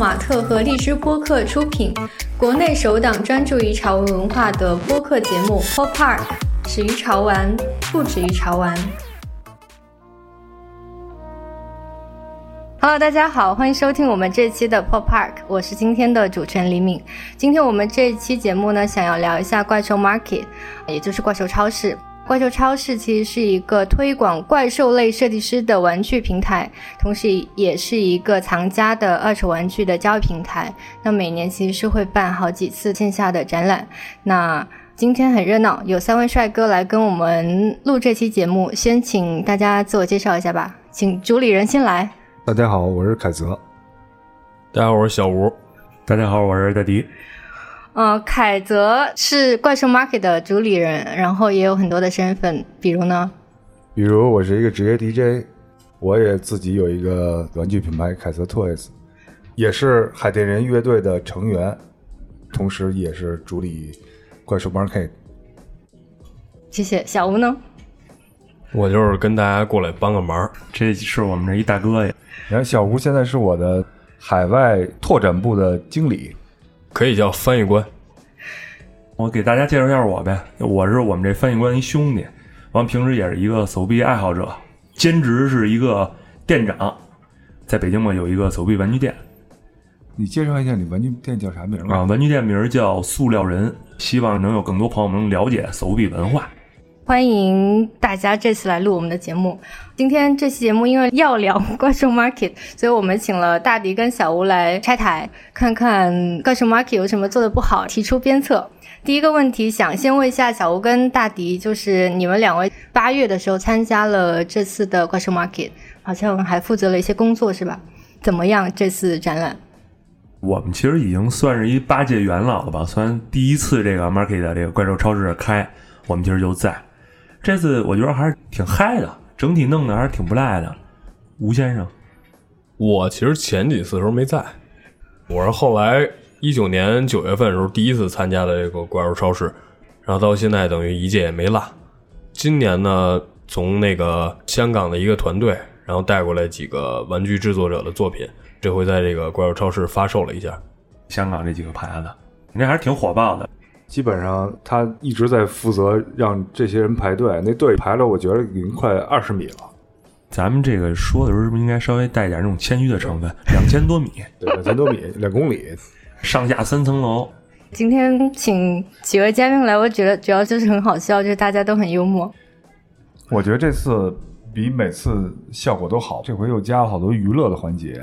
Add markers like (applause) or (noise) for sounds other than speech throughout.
马特和荔枝播客出品，国内首档专注于潮文文化的播客节目《Pop Park》，始于潮玩，不止于潮玩。Hello，大家好，欢迎收听我们这期的 Pop Park，我是今天的主持人李敏。今天我们这期节目呢，想要聊一下怪兽 Market，也就是怪兽超市。怪兽超市其实是一个推广怪兽类设计师的玩具平台，同时也是一个藏家的二手玩具的交易平台。那每年其实是会办好几次线下的展览。那今天很热闹，有三位帅哥来跟我们录这期节目。先请大家自我介绍一下吧，请主理人先来。大家好，我是凯泽。大家好，我是小吴。大家好，我是大迪。呃，凯泽是怪兽 Market 的主理人，然后也有很多的身份，比如呢，比如我是一个职业 DJ，我也自己有一个玩具品牌凯泽 Toys，也是海淀人乐队的成员，同时也是主理怪兽 Market。谢谢小吴呢，我就是跟大家过来帮个忙，这是我们这一大哥呀。然后小吴现在是我的海外拓展部的经理。可以叫翻译官。我给大家介绍一下我呗，我是我们这翻译官一兄弟，完平时也是一个手臂爱好者，兼职是一个店长，在北京嘛有一个手臂玩具店。你介绍一下你玩具店叫啥名啊？玩具店名叫塑料人，希望能有更多朋友能了解手臂文化。欢迎大家这次来录我们的节目。今天这期节目因为要聊 (laughs) 怪兽 Market，所以我们请了大迪跟小吴来拆台，看看怪兽 Market 有什么做的不好，提出鞭策。第一个问题，想先问一下小吴跟大迪，就是你们两位八月的时候参加了这次的怪兽 Market，好像还负责了一些工作是吧？怎么样这次展览？我们其实已经算是一八届元老了吧，虽然第一次这个 Market 的这个怪兽超市开，我们其实就在。这次我觉得还是挺嗨的，整体弄的还是挺不赖的。吴先生，我其实前几次时候没在，我是后来一九年九月份的时候第一次参加的这个怪兽超市，然后到现在等于一届也没落。今年呢，从那个香港的一个团队，然后带过来几个玩具制作者的作品，这回在这个怪兽超市发售了一下。香港这几个牌子，那还是挺火爆的。基本上他一直在负责让这些人排队，那队排了，我觉得已经快二十米了。咱们这个说的时候是不是应该稍微带一点那种谦虚的成分？两千多米，对，两千多米，两公里，上下三层楼。今天请几位嘉宾来，我觉得主要就是很好笑，就是大家都很幽默。我觉得这次比每次效果都好，这回又加了好多娱乐的环节，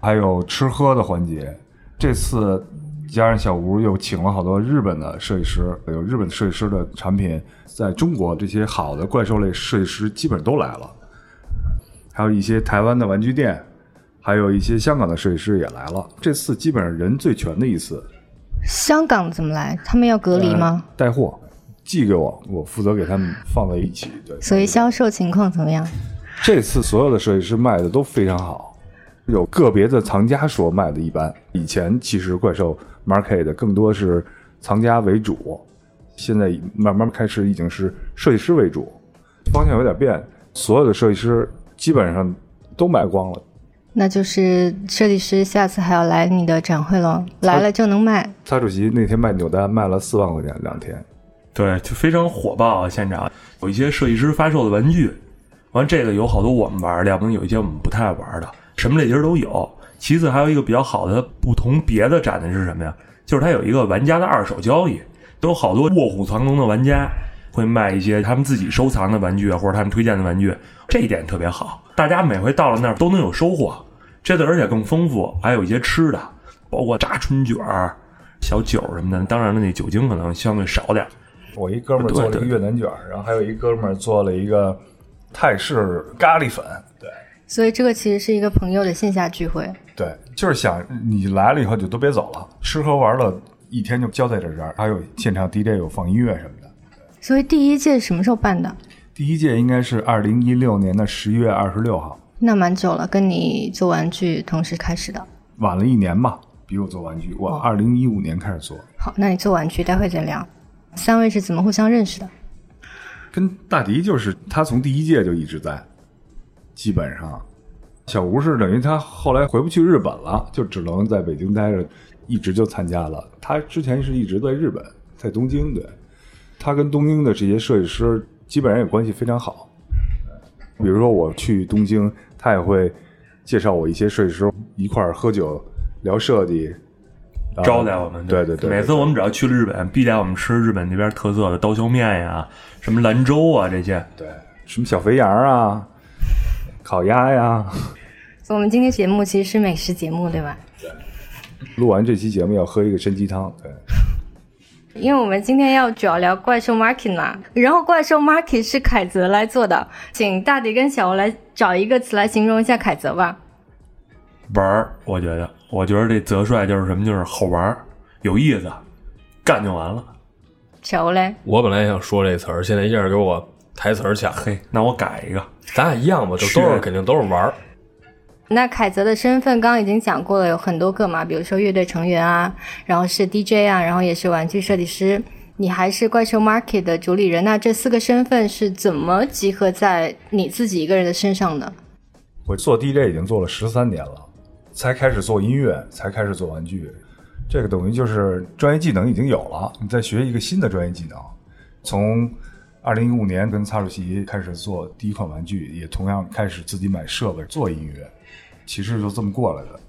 还有吃喝的环节。这次。加上小吴又请了好多日本的设计师，有日本设计师的产品，在中国这些好的怪兽类设计师基本都来了，还有一些台湾的玩具店，还有一些香港的设计师也来了。这次基本上人最全的一次。香港怎么来？他们要隔离吗？带货，寄给我，我负责给他们放在一起。对。所以销售情况怎么样？这次所有的设计师卖的都非常好，有个别的藏家说卖的一般。以前其实怪兽。Market 更多是藏家为主，现在慢慢开始已经是设计师为主，方向有点变。所有的设计师基本上都卖光了，那就是设计师下次还要来你的展会喽，来了就能卖。蔡主席那天卖扭蛋卖了四万块钱两天，对，就非常火爆啊！现场有一些设计师发售的玩具，完这个有好多我们玩的，要不有一些我们不太爱玩的，什么类型都有。其次还有一个比较好的不同别的展的是什么呀？就是它有一个玩家的二手交易，都有好多卧虎藏龙的玩家会卖一些他们自己收藏的玩具啊，或者他们推荐的玩具，这一点特别好。大家每回到了那儿都能有收获，这次而且更丰富，还有一些吃的，包括炸春卷儿、小酒什么的。当然了，那酒精可能相对少点儿。我一哥们儿做了一个越南卷，然后还有一哥们儿做了一个泰式咖喱粉。对，所以这个其实是一个朋友的线下聚会。对，就是想你来了以后就都别走了，吃喝玩乐一天就交在这儿，还有现场 DJ 有放音乐什么的。所以第一届什么时候办的？第一届应该是二零一六年的十一月二十六号。那蛮久了，跟你做玩具同时开始的。晚了一年吧，比我做玩具，我二零一五年开始做。好，那你做玩具，待会再聊。三位是怎么互相认识的？跟大迪就是他从第一届就一直在，基本上。小吴是等于他后来回不去日本了，就只能在北京待着，一直就参加了。他之前是一直在日本，在东京，对。他跟东京的这些设计师基本上也关系非常好。比如说我去东京，他也会介绍我一些设计师，一块儿喝酒聊设计，招待我们。对对对，每次我们只要去了日本，必带我们吃日本那边特色的刀削面呀，什么兰州啊这些。对什么小肥羊啊，烤鸭呀。所以我们今天节目其实是美食节目，对吧？对录完这期节目要喝一个参鸡汤，对。因为我们今天要主要聊怪兽 Market 嘛，然后怪兽 Market 是凯泽来做的，请大迪跟小欧来找一个词来形容一下凯泽吧。玩儿，我觉得，我觉得这泽帅就是什么，就是好玩儿，有意思，干就完了。小欧嘞，我本来也想说这词儿，现在一下给我台词儿抢，嘿，那我改一个，咱俩一样吧，就都是肯定都是玩儿。那凯泽的身份刚刚已经讲过了，有很多个嘛，比如说乐队成员啊，然后是 DJ 啊，然后也是玩具设计师，你还是怪兽 Market 的主理人。那这四个身份是怎么集合在你自己一个人的身上的？我做 DJ 已经做了十三年了，才开始做音乐，才开始做玩具，这个等于就是专业技能已经有了，你再学一个新的专业技能。从二零一五年跟擦主席开始做第一款玩具，也同样开始自己买设备做音乐，其实就这么过来的。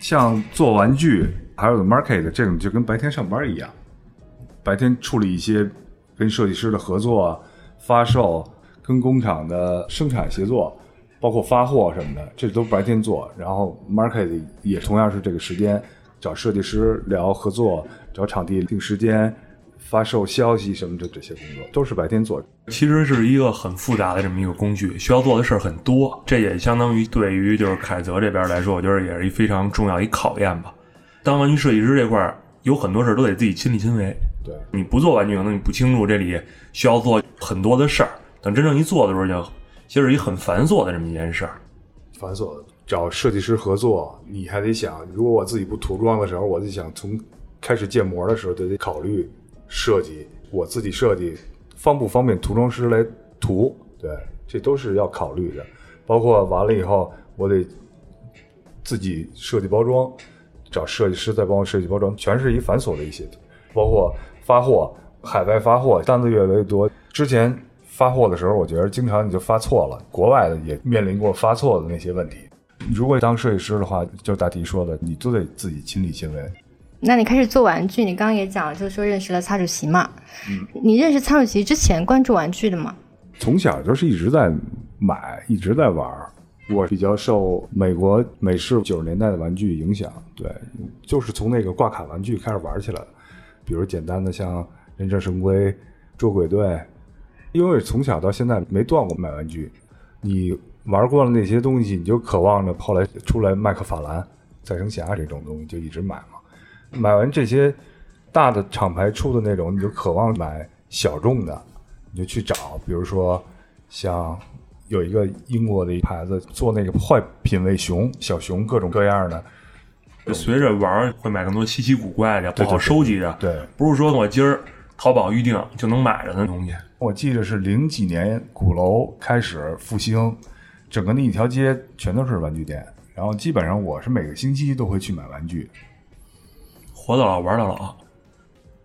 像做玩具还有 market 这种，就跟白天上班一样，白天处理一些跟设计师的合作、发售、跟工厂的生产协作。包括发货什么的，这都白天做。然后 market 也同样是这个时间，找设计师聊合作，找场地定时间，发售消息什么的这些工作都是白天做。其实是一个很复杂的这么一个工具，需要做的事儿很多。这也相当于对于就是凯泽这边来说，我觉得也是一非常重要一考验吧。当玩具设计师这块儿有很多事儿都得自己亲力亲为。对，你不做玩具，可能你不清楚这里需要做很多的事儿。等真正一做的时候就。其实是一很繁琐的这么一件事儿，繁琐。找设计师合作，你还得想，如果我自己不涂装的时候，我就想从开始建模的时候就得考虑设计，我自己设计方不方便涂装师来涂，对，这都是要考虑的。包括完了以后，我得自己设计包装，找设计师再帮我设计包装，全是一繁琐的一些。包括发货，海外发货单子越来越多，之前。发货的时候，我觉得经常你就发错了。国外的也面临过发错的那些问题。如果当设计师的话，就大提说的，你都得自己亲力亲为。那你开始做玩具，你刚刚也讲了，就是说认识了擦主席嘛。嗯。你认识擦主席之前关注玩具的吗？从小就是一直在买，一直在玩。我比较受美国美式九十年代的玩具影响，对，就是从那个挂卡玩具开始玩起来的。比如简单的像忍者神龟、捉鬼队。因为从小到现在没断过买玩具，你玩过了那些东西，你就渴望着后来出来麦克法兰、再生侠这种东西，就一直买嘛。买完这些大的厂牌出的那种，你就渴望买小众的，你就去找，比如说像有一个英国的一牌子做那个坏品味熊、小熊，各种各样的。就随着玩会买更多稀奇古怪的、不好收集的，对，不是说我今儿淘宝预定就能买着的东西。我记得是零几年鼓楼开始复兴，整个那一条街全都是玩具店，然后基本上我是每个星期都会去买玩具，活到老玩到老。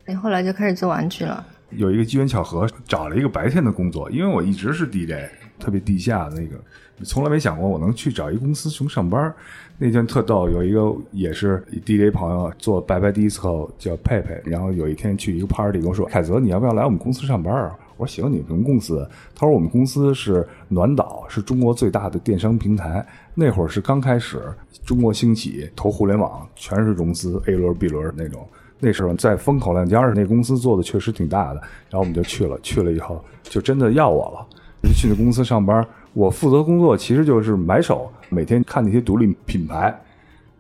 你后来就开始做玩具了？有一个机缘巧合，找了一个白天的工作，因为我一直是 DJ，特别地下的那个，从来没想过我能去找一公司从上班。那天特逗，有一个也是 DJ 朋友做白白 disco 叫佩佩，然后有一天去一个 party 跟我说：“凯泽，你要不要来我们公司上班啊？”我说行，你们公司？他说我们公司是暖岛，是中国最大的电商平台。那会儿是刚开始，中国兴起投互联网，全是融资 A 轮 B 轮那种。那时候在风口浪尖上，那公司做的确实挺大的。然后我们就去了，去了以后就真的要我了，就去那公司上班。我负责工作其实就是买手，每天看那些独立品牌。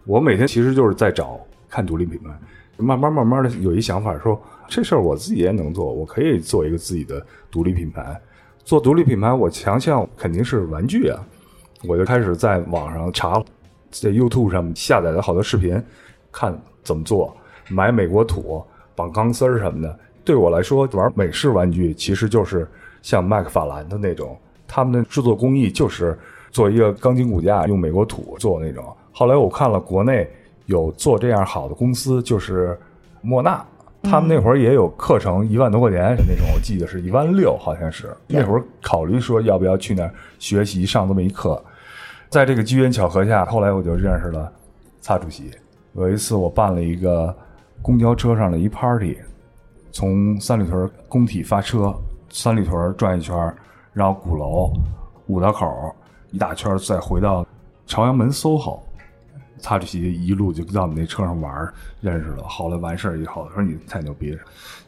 我每天其实就是在找看独立品牌，慢慢慢慢的有一想法说。这事儿我自己也能做，我可以做一个自己的独立品牌。做独立品牌，我强项肯定是玩具啊！我就开始在网上查，在 YouTube 上下载了好多视频，看怎么做，买美国土绑钢丝儿什么的。对我来说，玩美式玩具其实就是像麦克法兰的那种，他们的制作工艺就是做一个钢筋骨架，用美国土做那种。后来我看了国内有做这样好的公司，就是莫纳，他们那会儿也有课程，一万多块钱那种，我记得是一万六，好像是那会儿考虑说要不要去那儿学习上这么一课。在这个机缘巧合下，后来我就认识了蔡主席。有一次我办了一个公交车上的一 party，从三里屯工体发车，三里屯转一圈，绕鼓楼、五道口一大圈，再回到朝阳门 SOHO。擦着鞋一路就到我们那车上玩，认识了。后来完事儿以后，他说你太牛逼了，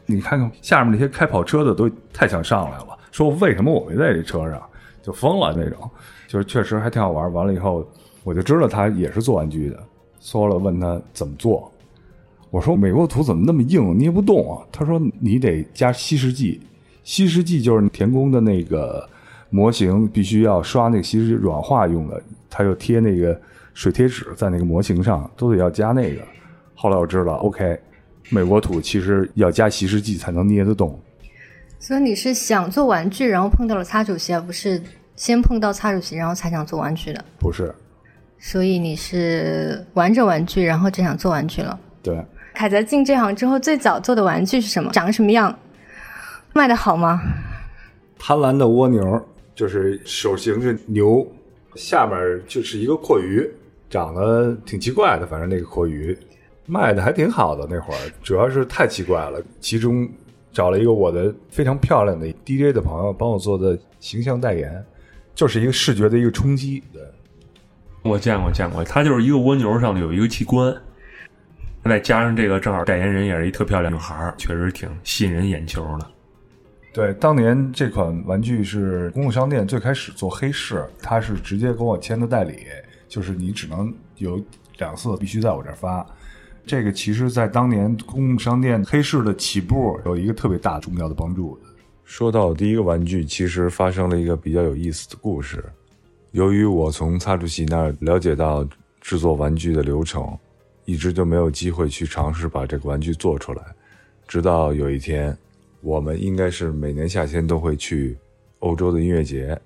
你看看下面那些开跑车的都太想上来了，说为什么我没在这车上，就疯了那种。就是确实还挺好玩。完了以后，我就知道他也是做玩具的，说了问他怎么做。我说美国土怎么那么硬，捏不动啊？他说你得加稀释剂，稀释剂就是田宫的那个模型必须要刷那个稀释软化用的，他又贴那个水贴纸在那个模型上，都得要加那个。后来我知道，OK，美国土其实要加稀释剂才能捏得动。所以你是想做玩具，然后碰到了擦主席，而不是先碰到擦主席，然后才想做玩具的。不是，所以你是玩着玩具，然后就想做玩具了。对，凯泽进这行之后，最早做的玩具是什么？长什么样？卖的好吗？贪婪的蜗牛就是手型是牛，下面就是一个阔鱼，长得挺奇怪的，反正那个阔鱼卖的还挺好的。那会儿主要是太奇怪了，其中找了一个我的非常漂亮的 DJ 的朋友帮我做的形象代言，就是一个视觉的一个冲击。对，我见过见过，它就是一个蜗牛上头有一个器官，再加上这个正好代言人也是一特漂亮女孩，确实挺吸引人眼球的。对，当年这款玩具是公共商店最开始做黑市，他是直接跟我签的代理，就是你只能有两次必须在我这儿发。这个其实，在当年公共商店黑市的起步有一个特别大重要的帮助。说到第一个玩具，其实发生了一个比较有意思的故事。由于我从擦主席那儿了解到制作玩具的流程，一直就没有机会去尝试把这个玩具做出来。直到有一天，我们应该是每年夏天都会去欧洲的音乐节，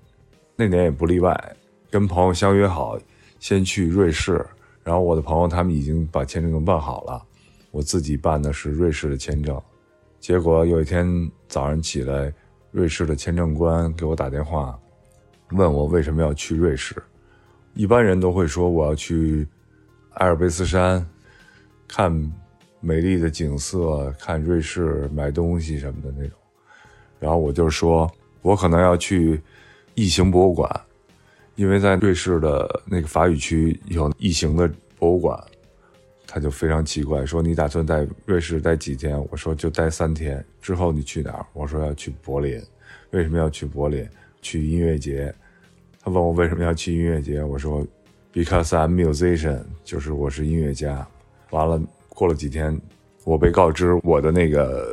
那年也不例外。跟朋友相约好，先去瑞士，然后我的朋友他们已经把签证都办好了，我自己办的是瑞士的签证。结果有一天早上起来，瑞士的签证官给我打电话，问我为什么要去瑞士。一般人都会说我要去阿尔卑斯山看美丽的景色，看瑞士买东西什么的那种。然后我就说，我可能要去异形博物馆，因为在瑞士的那个法语区有异形的博物馆。他就非常奇怪，说你打算在瑞士待几天？我说就待三天。之后你去哪儿？我说要去柏林。为什么要去柏林？去音乐节。他问我为什么要去音乐节？我说，because I'm musician，就是我是音乐家。完了，过了几天，我被告知我的那个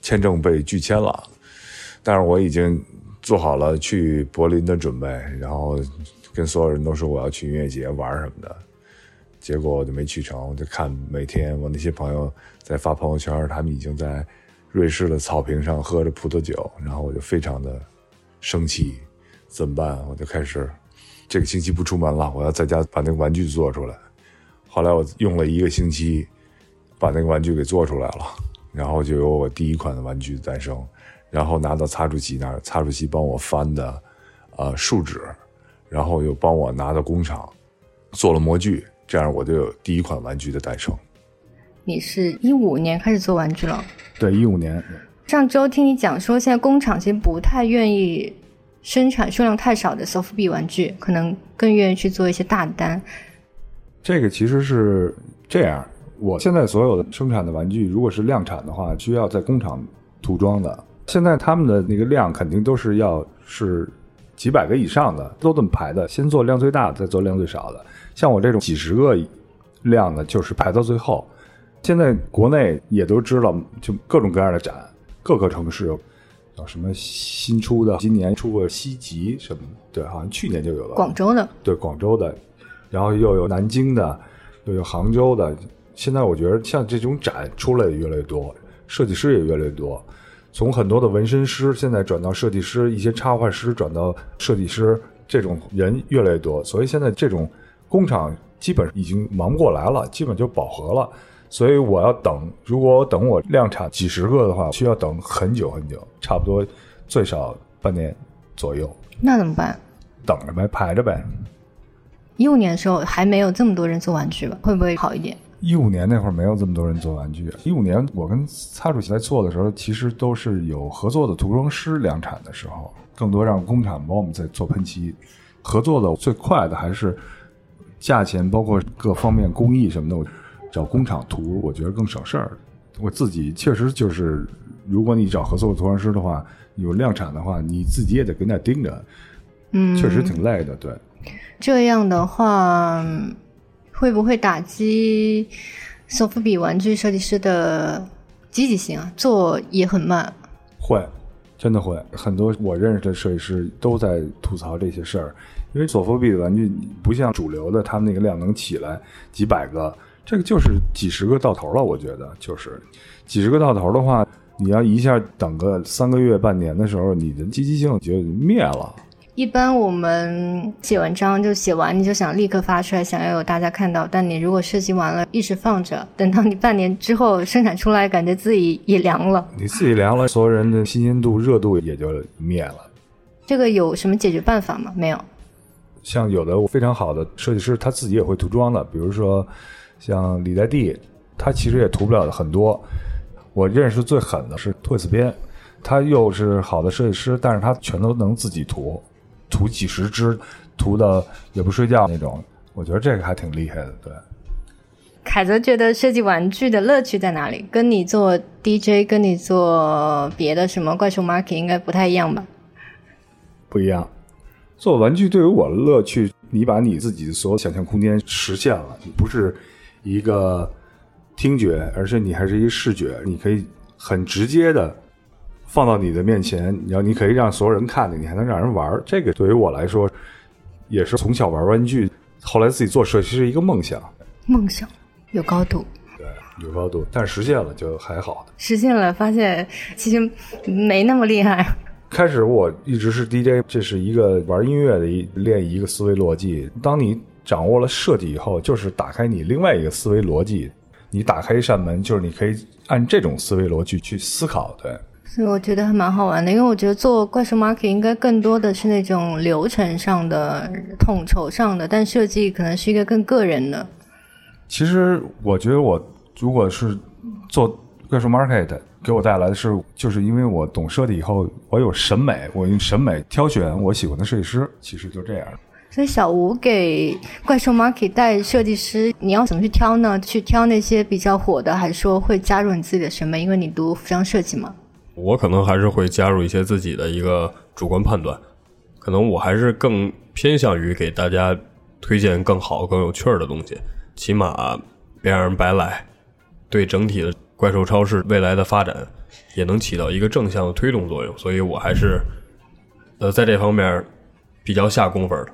签证被拒签了，但是我已经做好了去柏林的准备，然后跟所有人都说我要去音乐节玩什么的。结果我就没去成，我就看每天我那些朋友在发朋友圈，他们已经在瑞士的草坪上喝着葡萄酒，然后我就非常的生气，怎么办？我就开始这个星期不出门了，我要在家把那个玩具做出来。后来我用了一个星期，把那个玩具给做出来了，然后就有我第一款的玩具诞生，然后拿到擦除机那儿，擦除机帮我翻的，呃，树脂，然后又帮我拿到工厂做了模具。这样我就有第一款玩具的诞生。你是一五年开始做玩具了？对，一五年。上周听你讲说，现在工厂其实不太愿意生产数量太少的 soft B 玩具，可能更愿意去做一些大单。这个其实是这样，我现在所有的生产的玩具，如果是量产的话，需要在工厂涂装的。现在他们的那个量肯定都是要是几百个以上的，都这么排的，先做量最大的，再做量最少的。像我这种几十个量的，就是排到最后。现在国内也都知道，就各种各样的展，各个城市有什么新出的，今年出过西极什么，对，好像去年就有了。广州的，对，广州的，然后又有南京的，又有杭州的。现在我觉得像这种展出来的越来越多，设计师也越来越多。从很多的纹身师现在转到设计师，一些插画师转到设计师，这种人越来越多，所以现在这种工厂基本已经忙不过来了，基本就饱和了。所以我要等，如果我等我量产几十个的话，需要等很久很久，差不多最少半年左右。那怎么办？等着呗，排着呗。一五年的时候还没有这么多人做玩具吧？会不会好一点？一五年那会儿没有这么多人做玩具。一五年我跟擦主席在做的时候，其实都是有合作的涂装师量产的时候，更多让工厂帮我们在做喷漆。合作的最快的还是价钱，包括各方面工艺什么的，我找工厂涂，我觉得更省事儿。我自己确实就是，如果你找合作的涂装师的话，有量产的话，你自己也得跟那盯着，嗯，确实挺累的。对，这样的话，会不会打击索夫比玩具设计师的积极性啊？做也很慢。会，真的会。很多我认识的设计师都在吐槽这些事儿，因为索夫比的玩具不像主流的，他们那个量能起来几百个，这个就是几十个到头了。我觉得就是几十个到头的话，你要一下等个三个月、半年的时候，你的积极性就灭了。一般我们写文章就写完，你就想立刻发出来，想要有大家看到。但你如果设计完了，一直放着，等到你半年之后生产出来，感觉自己也凉了。你自己凉了，所有人的新鲜度、热度也就灭了。这个有什么解决办法吗？没有。像有的非常好的设计师，他自己也会涂装的，比如说像李代蒂，他其实也涂不了很多。我认识最狠的是托斯边，他又是好的设计师，但是他全都能自己涂，涂几十支，涂的也不睡觉那种。我觉得这个还挺厉害的，对。凯泽觉得设计玩具的乐趣在哪里？跟你做 DJ，跟你做别的什么怪兽 market 应该不太一样吧？不一样。做玩具对于我的乐趣，你把你自己的所有想象空间实现了，你不是一个听觉，而是你还是一个视觉，你可以很直接的放到你的面前，然后你可以让所有人看见，你还能让人玩儿。这个对于我来说，也是从小玩玩具，后来自己做设计是一个梦想，梦想有高度，对，有高度，但实现了就还好的。实现了，发现其实没那么厉害。开始我一直是 DJ，这是一个玩音乐的一练一个思维逻辑。当你掌握了设计以后，就是打开你另外一个思维逻辑。你打开一扇门，就是你可以按这种思维逻辑去思考。对，所以我觉得还蛮好玩的，因为我觉得做怪兽 market 应该更多的是那种流程上的、统筹上的，但设计可能是一个更个人的。其实我觉得我如果是做怪兽 market，给我带来的是，就是因为我懂设计以后，我有审美，我用审美挑选我喜欢的设计师，其实就这样。所以小吴给怪兽 market 带设计师，你要怎么去挑呢？去挑那些比较火的，还是说会加入你自己的审美？因为你读服装设计嘛。我可能还是会加入一些自己的一个主观判断，可能我还是更偏向于给大家推荐更好、更有趣儿的东西，起码别让人白来，对整体的怪兽超市未来的发展也能起到一个正向的推动作用，所以我还是呃在这方面比较下功夫的。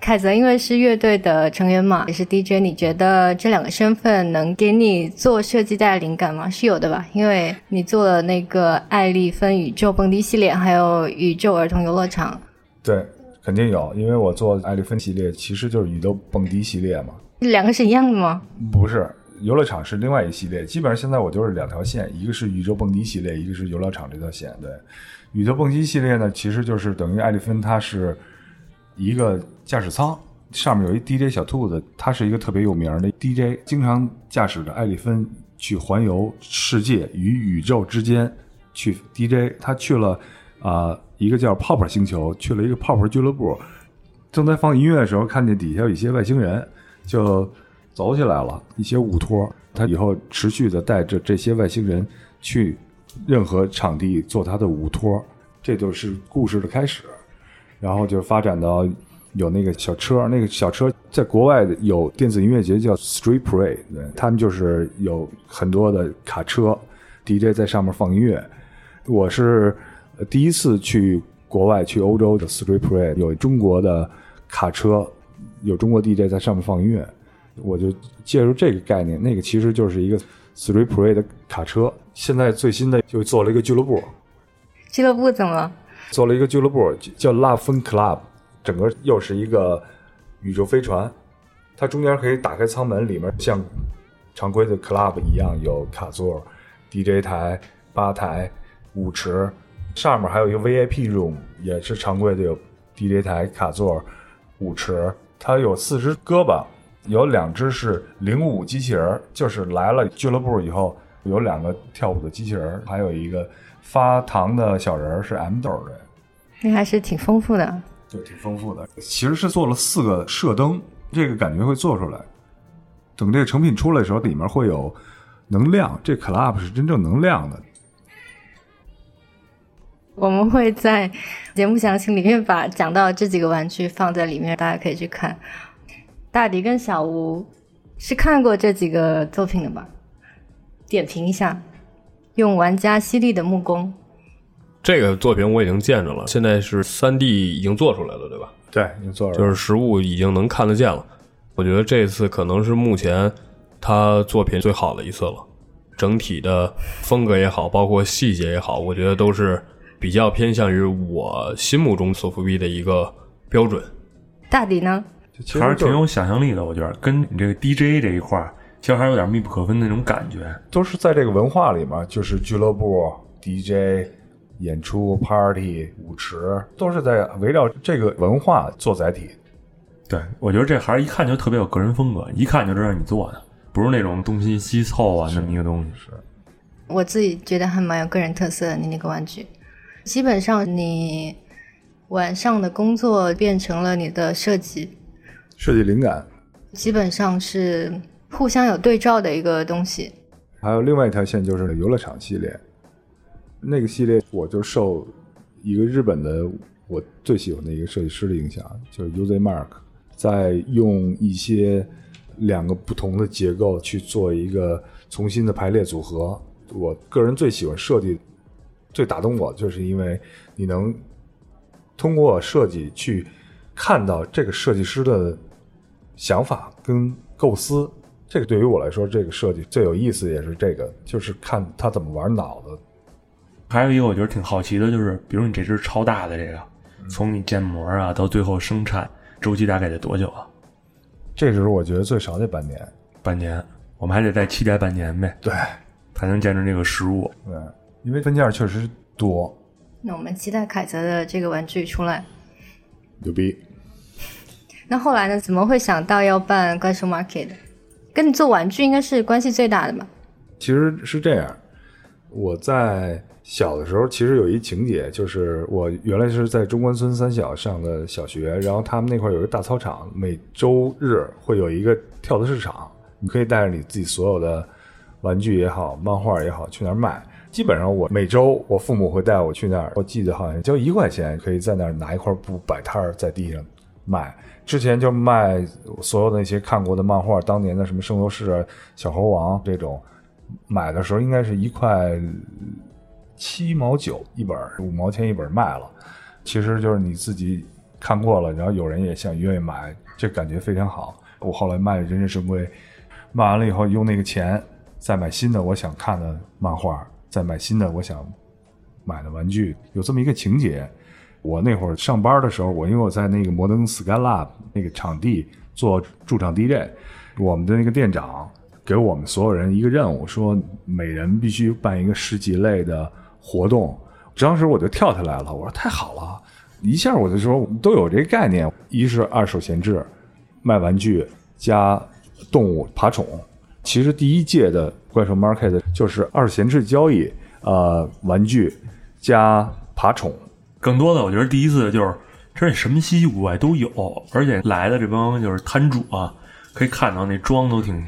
凯泽因为是乐队的成员嘛，也是 DJ，你觉得这两个身份能给你做设计带来灵感吗？是有的吧，因为你做了那个爱丽芬宇宙蹦迪系列，还有宇宙儿童游乐场，对，肯定有，因为我做爱丽芬系列其实就是宇宙蹦迪系列嘛。两个是一样的吗？不是，游乐场是另外一系列。基本上现在我就是两条线，一个是宇宙蹦迪系列，一个是游乐场这条线。对，宇宙蹦迪系列呢，其实就是等于爱丽芬，它是一个驾驶舱，上面有一 DJ 小兔子，他是一个特别有名的 DJ，经常驾驶着艾丽芬去环游世界与宇宙之间去 DJ。他去了啊、一个叫泡泡星球，去了一个泡泡俱乐部。正在放音乐的时候，看见底下有一些外星人，就走起来了，一些舞托。他以后持续的带着这些外星人去任何场地做他的舞托，这就是故事的开始。然后就发展到有那个小车，那个小车在国外的有电子音乐节叫 Street Parade，对他们就是有很多的卡车，DJ 在上面放音乐。我是呃第一次去国外，去欧洲的 Street Parade，有中国的卡车，有中国 DJ 在上面放音乐，我就借助这个概念，那个其实就是一个 Street Parade 的卡车。现在最新的就做了一个俱乐部，俱乐部怎么了？做了一个俱乐部叫 Love Fun Club，整个又是一个宇宙飞船，它中间可以打开舱门，里面像常规的 club 一样有卡座、DJ 台、吧台、舞池，上面还有一个 VIP room，也是常规的有 DJ 台、卡座、舞池。它有四只胳膊，有两只是领舞机器人，就是来了俱乐部以后有两个跳舞的机器人，还有一个发糖的小人是 M 豆的。那还是挺丰富的。就，挺丰富的。其实是做了四个射灯，这个感觉会做出来。等这个成品出来的时候，里面会有能亮，这 club 是真正能亮的。我们会在节目详情里面把讲到这几个玩具放在里面，大家可以去看。大迪跟小吴是看过这几个作品的吧？点评一下，用玩家犀利的目光。这个作品我已经见着了，现在是三 D 已经做出来了，对吧？对，已经做了，就是实物已经能看得见了。我觉得这次可能是目前他作品最好的一次了，整体的风格也好，包括细节也好，我觉得都是比较偏向于我心目中索福比的一个标准。大底呢？还是挺有想象力的，我觉得跟你这个 DJ 这一块儿，其实还有点密不可分的那种感觉。都是在这个文化里嘛，就是俱乐部、DJ、演出、party、舞池，都是在围绕这个文化做载体。对，我觉得这还是一看就特别有个人风格，一看就知道你做的，不是那种东拼西凑啊那么一个东西。是，我自己觉得还蛮有个人特色的。你那个玩具，基本上你晚上的工作变成了你的设计，设计灵感。基本上是互相有对照的一个东西。还有另外一条线就是游乐场系列，那个系列我就受一个日本的我最喜欢的一个设计师的影响，就是 Uzi Mark，在用一些两个不同的结构去做一个重新的排列组合。我个人最喜欢设计，最打动我，就是因为你能通过设计去看到这个设计师的想法跟构思。这个对于我来说，这个设计最有意思也是这个，就是看他怎么玩脑子。还有一个我觉得挺好奇的，就是比如你这只超大的这个，从你建模啊到最后生产周期大概得多久啊？这时候我觉得最少得半年。半年，我们还得再期待半年呗，对才能见证这个实物。对，因为分件确实多，那我们期待凯泽的这个玩具出来。牛逼。(laughs) 那后来呢？怎么会想到要办怪兽 Market？跟你做玩具应该是关系最大的吧？其实是这样，我在小的时候，其实有一情节，就是我原来是在中关村三小上的小学，然后他们那块儿有一个大操场，每周日会有一个跳蚤市场，你可以带着你自己所有的玩具也好、漫画也好去那儿卖。基本上我每周我父母会带我去那儿，我记得好像交一块钱可以在那儿拿一块布摆摊儿在地上卖。之前就卖所有的那些看过的漫画，当年的什么《圣斗士》《小猴王》这种，买的时候应该是一块七毛九一本，五毛钱一本卖了。其实就是你自己看过了，然后有人也想愿意买，这感觉非常好。我后来卖人人神龟，卖完了以后用那个钱再买新的我想看的漫画，再买新的我想买的玩具，有这么一个情节。我那会儿上班的时候，我因为我在那个摩登 Skylab 那个场地做驻场 DJ，我们的那个店长给我们所有人一个任务，说每人必须办一个十几类的活动。当时我就跳下来了，我说太好了，一下我就说我们都有这个概念，一是二手闲置，卖玩具加动物爬宠。其实第一届的怪兽 Market 就是二手闲置交易，呃，玩具加爬宠。更多的，我觉得第一次就是，这什么稀奇古怪都有，而且来的这帮就是摊主啊，可以看到那妆都挺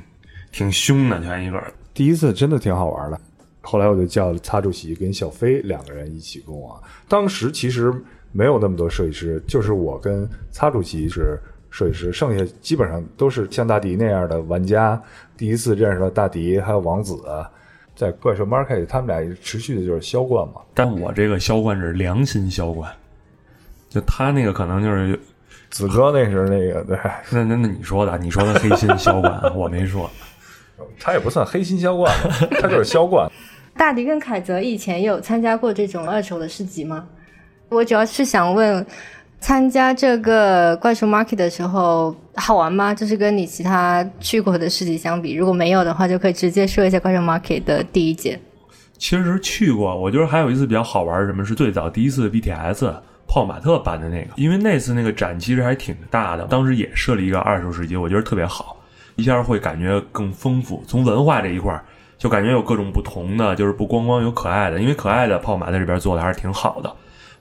挺凶的，全一个。第一次真的挺好玩的。后来我就叫了擦主席跟小飞两个人一起跟我。当时其实没有那么多设计师，就是我跟擦主席是设计师，剩下基本上都是像大迪那样的玩家。第一次认识了大迪，还有王子，在怪兽 Market，他们俩持续的就是销冠嘛。但我这个销冠是良心销冠，就他那个可能就是，子哥那是那个对，那那那你说的，你说的黑心销冠，我没说。(laughs) 他也不算黑心销冠，他就是销冠。大迪跟凯泽以前有参加过这种二手的市集吗？我主要是想问，参加这个怪兽 market 的时候好玩吗？就是跟你其他去过的市集相比，如果没有的话，就可以直接说一下怪兽 market 的第一届。其实去过，我觉得还有一次比较好玩，什么是最早第一次 BTS 泡马特办的那个，因为那次那个展其实还挺大的，当时也设了一个二手市集，我觉得特别好，一下会感觉更丰富。从文化这一块儿，就感觉有各种不同的，就是不光光有可爱的，因为可爱的泡马在这边做的还是挺好的。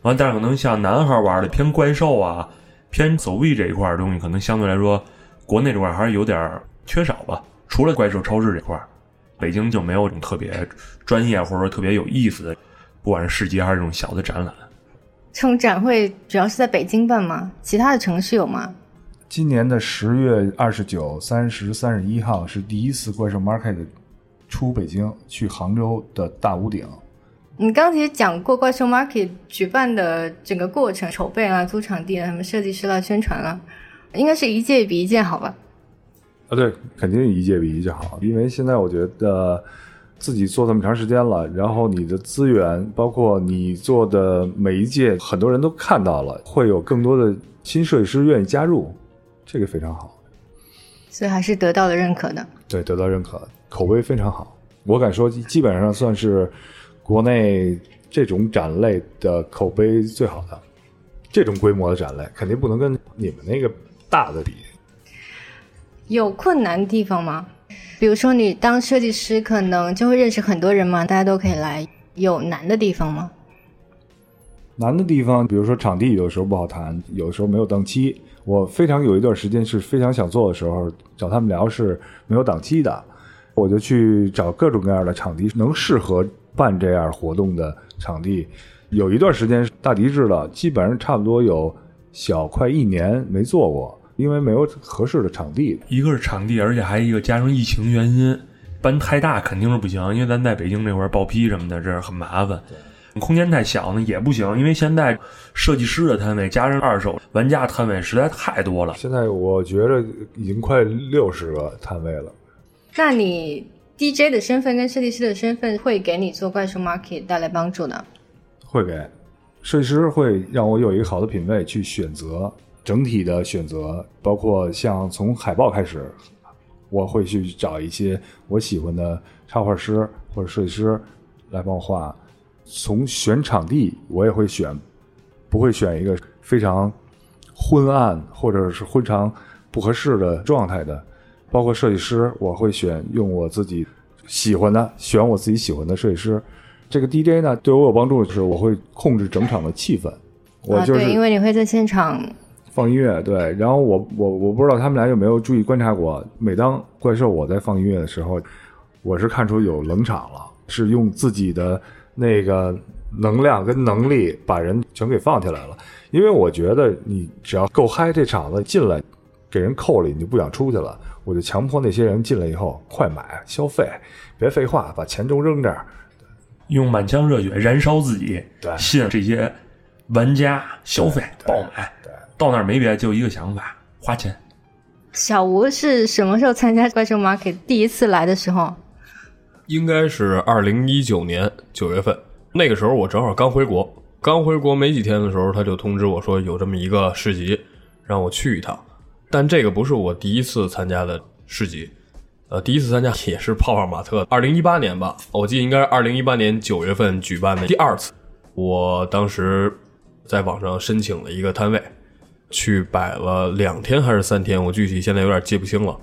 完，但是可能像男孩玩的偏怪兽啊，偏走位这一块的东西，可能相对来说，国内这块还是有点缺少吧。除了怪兽超市这块，北京就没有这种特别专业或者说特别有意思的，不管是市集还是这种小的展览。这种展会主要是在北京办吗？其他的城市有吗？今年的十月二十九、三十、三十一号是第一次怪兽 Market 出北京，去杭州的大屋顶。你刚其实讲过怪兽 Market 举办的整个过程，筹备啊、租场地啊、什么设计师啦、宣传啦，应该是一届比一届好吧？啊，对，肯定一届比一届好，因为现在我觉得自己做这么长时间了，然后你的资源，包括你做的每一届，很多人都看到了，会有更多的新设计师愿意加入，这个非常好，所以还是得到了认可的。对，得到认可，口碑非常好，我敢说，基本上算是。国内这种展类的口碑最好的，这种规模的展类肯定不能跟你们那个大的比。有困难的地方吗？比如说你当设计师，可能就会认识很多人嘛，大家都可以来。有难的地方吗？难的地方，比如说场地有时候不好谈，有时候没有档期。我非常有一段时间是非常想做的时候，找他们聊是没有档期的，我就去找各种各样的场地，能适合。办这样活动的场地，有一段时间大迪知道，基本上差不多有小快一年没做过，因为没有合适的场地。一个是场地，而且还一个加上疫情原因，办太大肯定是不行，因为咱在北京这块报批什么的，这很麻烦。空间太小呢也不行，因为现在设计师的摊位加上二手玩家摊位实在太多了。现在我觉着已经快六十个摊位了。那你？DJ 的身份跟设计师的身份会给你做怪兽 market 带来帮助呢？会给，设计师会让我有一个好的品味去选择整体的选择，包括像从海报开始，我会去找一些我喜欢的插画师或者设计师来帮我画。从选场地，我也会选，不会选一个非常昏暗或者是非常不合适的状态的。包括设计师，我会选用我自己喜欢的，选我自己喜欢的设计师。这个 DJ 呢，对我有帮助的是，我会控制整场的气氛。我就是因为你会在现场放音乐，对。然后我我我不知道他们俩有没有注意观察过，每当怪兽我在放音乐的时候，我是看出有冷场了，是用自己的那个能量跟能力把人全给放起来了。因为我觉得你只要够嗨，这场子进来给人扣了，你就不想出去了。我就强迫那些人进来以后快买消费，别废话，把钱都扔这儿，用满腔热血燃烧自己，对，吸引这些玩家消费爆买。对，到那儿没别的，就一个想法，花钱。小吴是什么时候参加怪兽 market？第一次来的时候，应该是二零一九年九月份。那个时候我正好刚回国，刚回国没几天的时候，他就通知我说有这么一个市集，让我去一趟。但这个不是我第一次参加的市集，呃，第一次参加也是泡泡玛特，二零一八年吧，我记得应该是二零一八年九月份举办的第二次。我当时在网上申请了一个摊位，去摆了两天还是三天，我具体现在有点记不清了。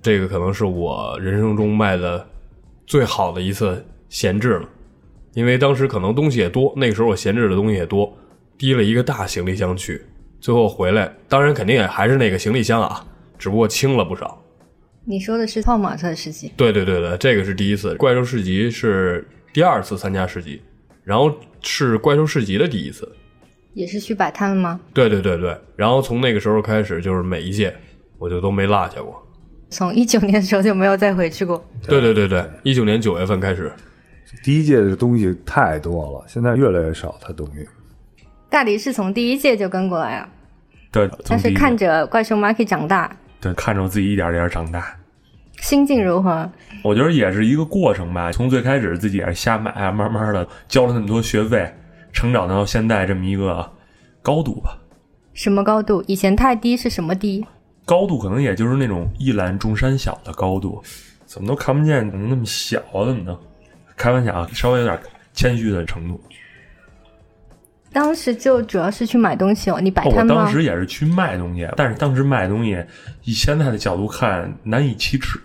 这个可能是我人生中卖的最好的一次闲置了，因为当时可能东西也多，那个时候我闲置的东西也多，提了一个大行李箱去。最后回来，当然肯定也还是那个行李箱啊，只不过轻了不少。你说的是套马特市集？对对对对，这个是第一次。怪兽市集是第二次参加市集，然后是怪兽市集的第一次。也是去摆摊吗？对对对对，然后从那个时候开始，就是每一届我就都没落下过。从一九年的时候就没有再回去过。对对对对，一九年九月份开始。第一届的东西太多了，现在越来越少，它东西。大迪是从第一届就跟过来啊，对，但是看着怪兽 Market 长大，对，看着我自己一点点长大，心境如何？我觉得也是一个过程吧，从最开始自己也是瞎买啊，慢慢的交了那么多学费，成长到现在这么一个高度吧。什么高度？以前太低是什么低？高度可能也就是那种一览众山小的高度，怎么都看不见，怎么那么小啊？怎么的？开玩笑啊，稍微有点谦虚的程度。当时就主要是去买东西哦，你摆摊吗？当时也是去卖东西，但是当时卖东西，以现在的角度看难以启齿，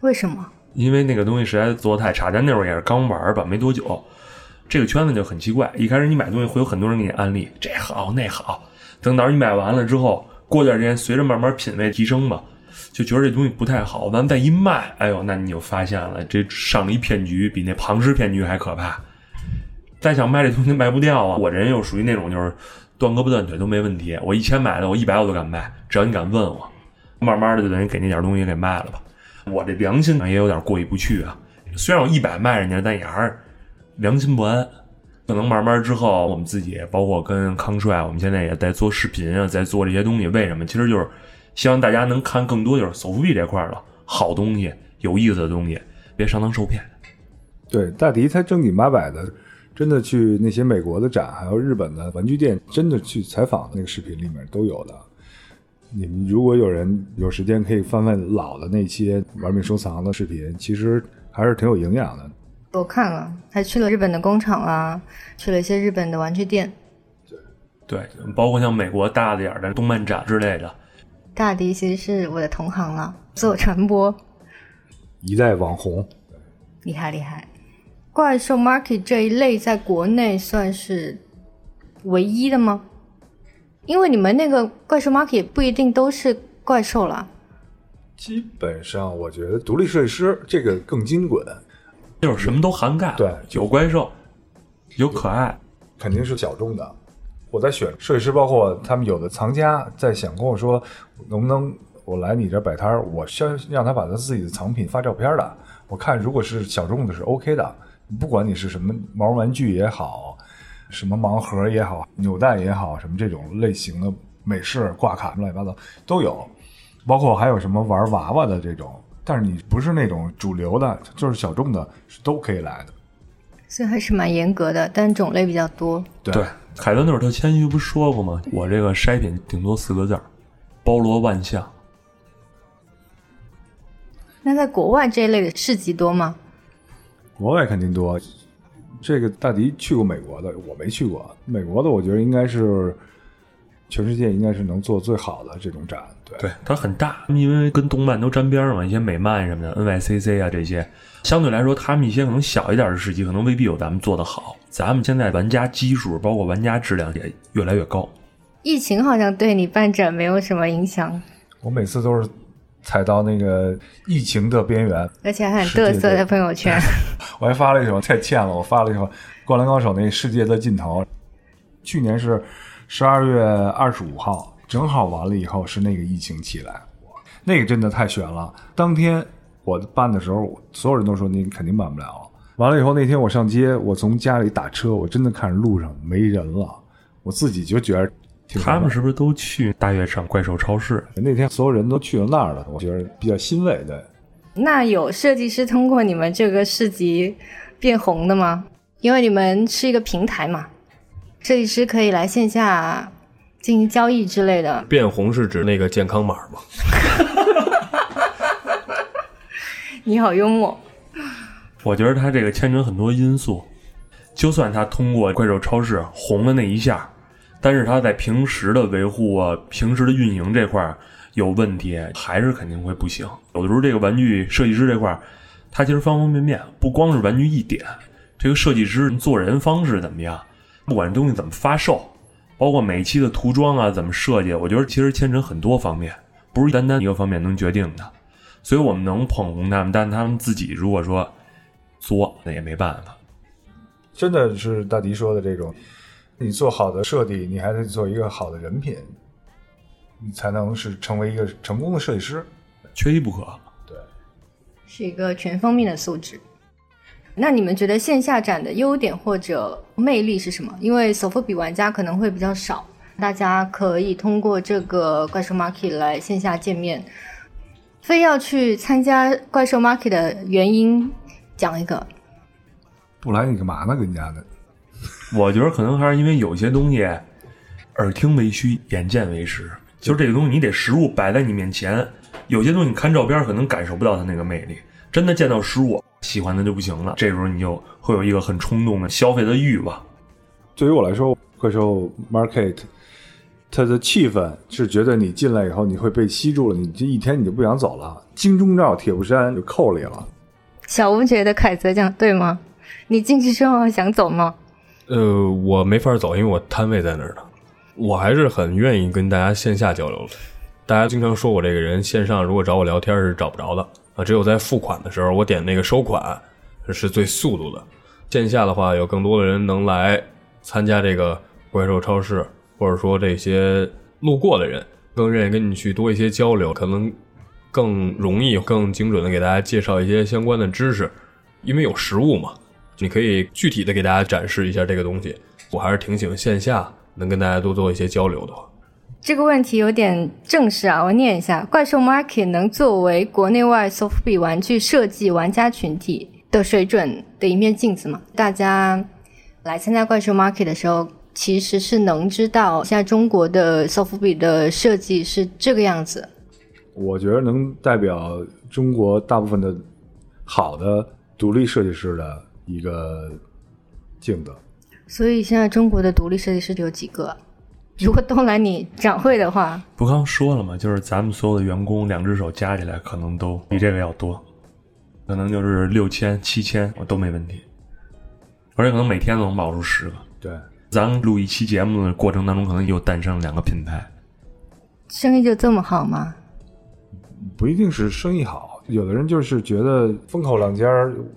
为什么？因为那个东西实在做的太差。咱那会儿也是刚玩儿吧，没多久，这个圈子就很奇怪。一开始你买东西会有很多人给你安利，这好那好，等到你买完了之后，过段时间随着慢慢品味提升吧，就觉得这东西不太好，完了再一卖，哎呦，那你就发现了这上了一骗局，比那庞氏骗局还可怕。再想卖这东西卖不掉啊！我这人又属于那种就是断胳膊断腿都没问题，我一千买的我一百我都敢卖，只要你敢问我，慢慢的就等于给那点东西给卖了吧。我这良心也有点过意不去啊。虽然我一百卖人家，但也还是良心不安。可能慢慢之后，我们自己包括跟康帅，我们现在也在做视频啊，在做这些东西。为什么？其实就是希望大家能看更多就是手扶币这块的好东西、有意思的东西，别上当受骗。对，大迪他正经八百的，真的去那些美国的展，还有日本的玩具店，真的去采访的那个视频里面都有的。你们如果有人有时间，可以翻翻老的那些玩命收藏的视频，其实还是挺有营养的。我看了，还去了日本的工厂啊，去了一些日本的玩具店。对，包括像美国大点儿的动漫展之类的，大迪其实是我的同行了，做传播，一代网红，厉害厉害。怪兽 market 这一类在国内算是唯一的吗？因为你们那个怪兽 market 不一定都是怪兽啦。基本上我觉得独立设计师这个更精准，就是什么都涵盖。对有怪兽，有可爱，肯定是小众的。我在选设计师，包括他们有的藏家在想跟我说，能不能我来你这儿摆摊儿，我先让他把他自己的藏品发照片的。我看如果是小众的是 OK 的，不管你是什么毛绒玩具也好，什么盲盒也好，扭蛋也好，什么这种类型的美式挂卡乱七八糟都有，包括还有什么玩娃娃的这种，但是你不是那种主流的，就是小众的，是都可以来的。所以还是蛮严格的，但种类比较多。对，海伦那会儿特谦虚，不说过吗？我这个筛品顶多四个字儿，包罗万象。那在国外这一类的市集多吗？国外肯定多。这个大迪去过美国的，我没去过。美国的，我觉得应该是全世界应该是能做最好的这种展。对，对，它很大，因为跟动漫都沾边嘛，一些美漫什么的，NYCC 啊这些，相对来说，他们一些可能小一点的市集，可能未必有咱们做的好。咱们现在玩家基数，包括玩家质量也越来越高。疫情好像对你办展没有什么影响，我每次都是踩到那个疫情的边缘。而且还很嘚瑟在朋友圈。(laughs) 我还发了一首太欠了，我发了一首《灌篮高手》那世界的尽头。去年是十二月二十五号，正好完了以后是那个疫情起来，那个真的太悬了。当天我办的时候，所有人都说你肯定办不了。完了以后那天我上街，我从家里打车，我真的看着路上没人了，我自己就觉得挺他们是不是都去大悦城怪兽超市？那天所有人都去了那儿了，我觉得比较欣慰。对，那有设计师通过你们这个市集变红的吗？因为你们是一个平台嘛，设计师可以来线下进行交易之类的。变红是指那个健康码吗？(laughs) 你好幽默，我觉得他这个牵扯很多因素，就算他通过怪兽超市红了那一下，但是他在平时的维护啊、平时的运营这块儿有问题，还是肯定会不行。有的时候这个玩具设计师这块儿，他其实方方面面，不光是玩具一点，这个设计师做人方式怎么样，不管东西怎么发售，包括每期的涂装啊怎么设计，我觉得其实牵扯很多方面，不是单单一个方面能决定的。所以我们能捧红他们，但他们自己如果说作，那也没办法。真的是大迪说的这种，你做好的设计，你还得做一个好的人品，你才能是成为一个成功的设计师。缺一不可。对，是一个全方面的素质。那你们觉得线下展的优点或者魅力是什么？因为索福比玩家可能会比较少，大家可以通过这个怪兽 market 来线下见面。非要去参加怪兽 market 的原因，讲一个。不来你干嘛呢？跟家的。我觉得可能还是因为有些东西，耳听为虚，眼见为实。就是这个东西，你得实物摆在你面前。有些东西你看照片可能感受不到它那个魅力，真的见到实物，喜欢的就不行了。这时候你就会有一个很冲动的消费的欲望。对于我来说，怪兽 Market 它的气氛是觉得你进来以后你会被吸住了，你这一天你就不想走了。金钟罩铁布衫就扣里了。小吴觉得凯泽讲对吗？你进去之后想走吗？呃，我没法走，因为我摊位在那儿呢。我还是很愿意跟大家线下交流的。大家经常说我这个人线上如果找我聊天是找不着的啊，只有在付款的时候，我点那个收款是最速度的。线下的话，有更多的人能来参加这个怪兽超市。或者说这些路过的人更愿意跟你去多一些交流，可能更容易、更精准的给大家介绍一些相关的知识，因为有实物嘛，你可以具体的给大家展示一下这个东西。我还是挺喜欢线下能跟大家多做一些交流的。这个问题有点正式啊，我念一下：怪兽 Market 能作为国内外 soft 币玩具设计玩家群体的水准的一面镜子吗？大家来参加怪兽 Market 的时候。其实是能知道现在中国的 soft 币的设计是这个样子。我觉得能代表中国大部分的好的独立设计师的一个镜子。所以现在中国的独立设计师有几个？如果都来你展会的话，不刚说了吗？就是咱们所有的员工两只手加起来可能都比这个要多，可能就是六千、七千，我都没问题。而且可能每天都能冒出十个。对。咱录一期节目的过程当中，可能又诞生了两个品牌，生意就这么好吗？不一定是生意好，有的人就是觉得风口浪尖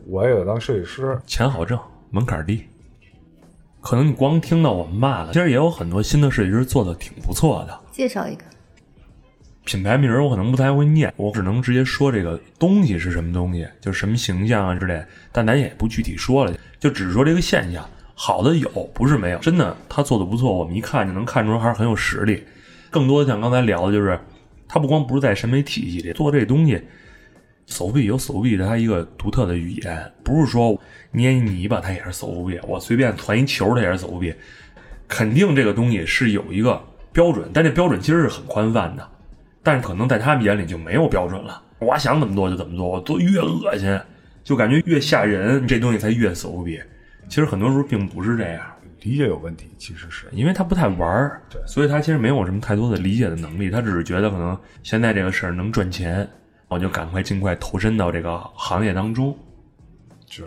我也有当设计师，钱好挣，门槛低。可能你光听到我们骂了，其实也有很多新的设计师做的挺不错的。介绍一个品牌名，我可能不太会念，我只能直接说这个东西是什么东西，就是什么形象啊之类，但咱也不具体说了，就只是说这个现象。好的有，不是没有，真的他做的不错，我们一看就能看出来还是很有实力。更多的像刚才聊的，就是他不光不是在审美体系里做这东西，手臂有手臂的他一个独特的语言，不是说捏泥巴它也是手臂，我随便团一球它也是手臂，肯定这个东西是有一个标准，但这标准其实是很宽泛的，但是可能在他们眼里就没有标准了，我想怎么做就怎么做，我做越恶心就感觉越吓人，这东西才越手臂。其实很多时候并不是这样，理解有问题。其实是因为他不太玩儿，对，所以他其实没有什么太多的理解的能力。他只是觉得可能现在这个事儿能赚钱，我就赶快尽快投身到这个行业当中。是，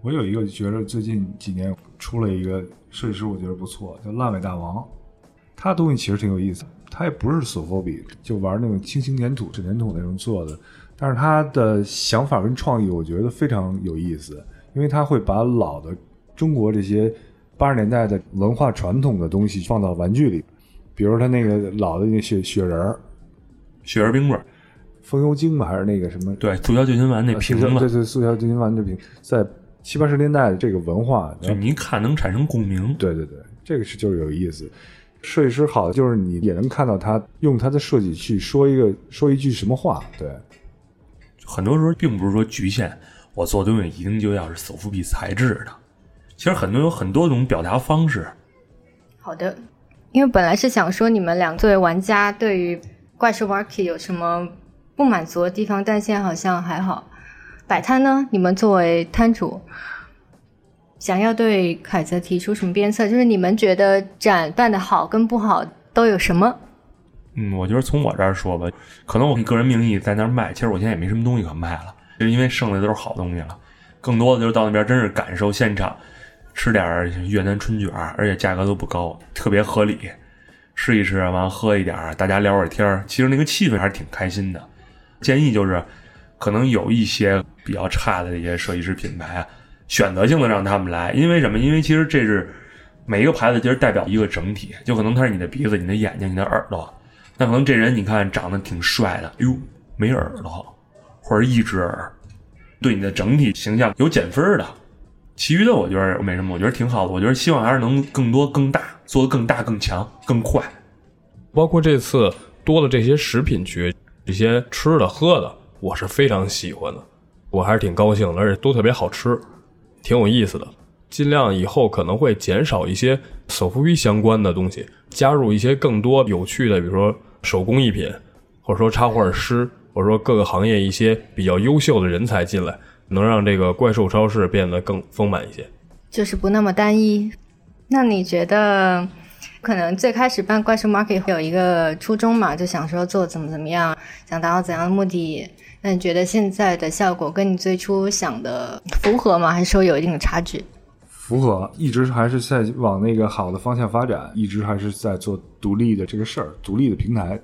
我有一个觉得最近几年出了一个设计师，我觉得不错，叫烂尾大王。他东西其实挺有意思，他也不是索佛比，就玩那种轻型粘土、纸粘土那种做的，但是他的想法跟创意，我觉得非常有意思。因为他会把老的中国这些八十年代的文化传统的东西放到玩具里，比如他那个老的那雪雪人儿、雪人冰棍、风油精吧，还是那个什么？对，速效救心丸那瓶子，对对，速效救心丸那瓶，在七八十年代的这个文化，就你一看能产生共鸣。对对对，这个是就是有意思。设计师好的就是你也能看到他用他的设计去说一个说一句什么话。对，很多时候并不是说局限。我做东西一定就要是手扶币材质的，其实很多有很多种表达方式。好的，因为本来是想说你们俩作为玩家对于怪兽 Market 有什么不满足的地方，但现在好像还好。摆摊呢，你们作为摊主，想要对凯泽提出什么鞭策？就是你们觉得展办的好跟不好都有什么？嗯，我觉得从我这儿说吧，可能我个人名义在那儿卖，其实我现在也没什么东西可卖了。就因为剩的都是好东西了，更多的就是到那边真是感受现场，吃点越南春卷，而且价格都不高，特别合理。试一试，完喝一点，大家聊会儿天其实那个气氛还是挺开心的。建议就是，可能有一些比较差的这些设计师品牌啊，选择性的让他们来，因为什么？因为其实这是每一个牌子其实代表一个整体，就可能他是你的鼻子、你的眼睛、你的耳朵，那可能这人你看长得挺帅的，哟，没耳朵。或者一只耳，对你的整体形象有减分的。其余的我觉得没什么，我觉得挺好的。我觉得希望还是能更多、更大，做的更大、更强、更快。包括这次多的这些食品区，一些吃的喝的，我是非常喜欢的。我还是挺高兴的，而且都特别好吃，挺有意思的。尽量以后可能会减少一些手扶梯相关的东西，加入一些更多有趣的，比如说手工艺品，或者说插画师，或者说各个行业一些比较优秀的人才进来，能让这个怪兽超市变得更丰满一些。就是不那么单一。那你觉得，可能最开始办怪兽 market 会有一个初衷嘛，就想说做怎么怎么样，想达到怎样的目的？那你觉得现在的效果跟你最初想的符合吗？还是说有一定的差距？符合，一直还是在往那个好的方向发展，一直还是在做独立的这个事儿，独立的平台。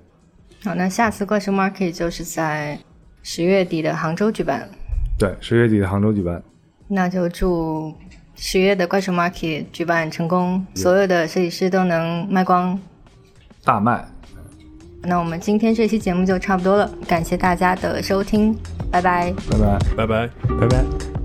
好，那下次怪兽 market 就是在十月底的杭州举办，对，十月底的杭州举办。那就祝十月的怪兽 market 举办成功，所有的设计师都能卖光。大卖。那我们今天这期节目就差不多了，感谢大家的收听，拜拜。拜拜。拜拜。拜拜。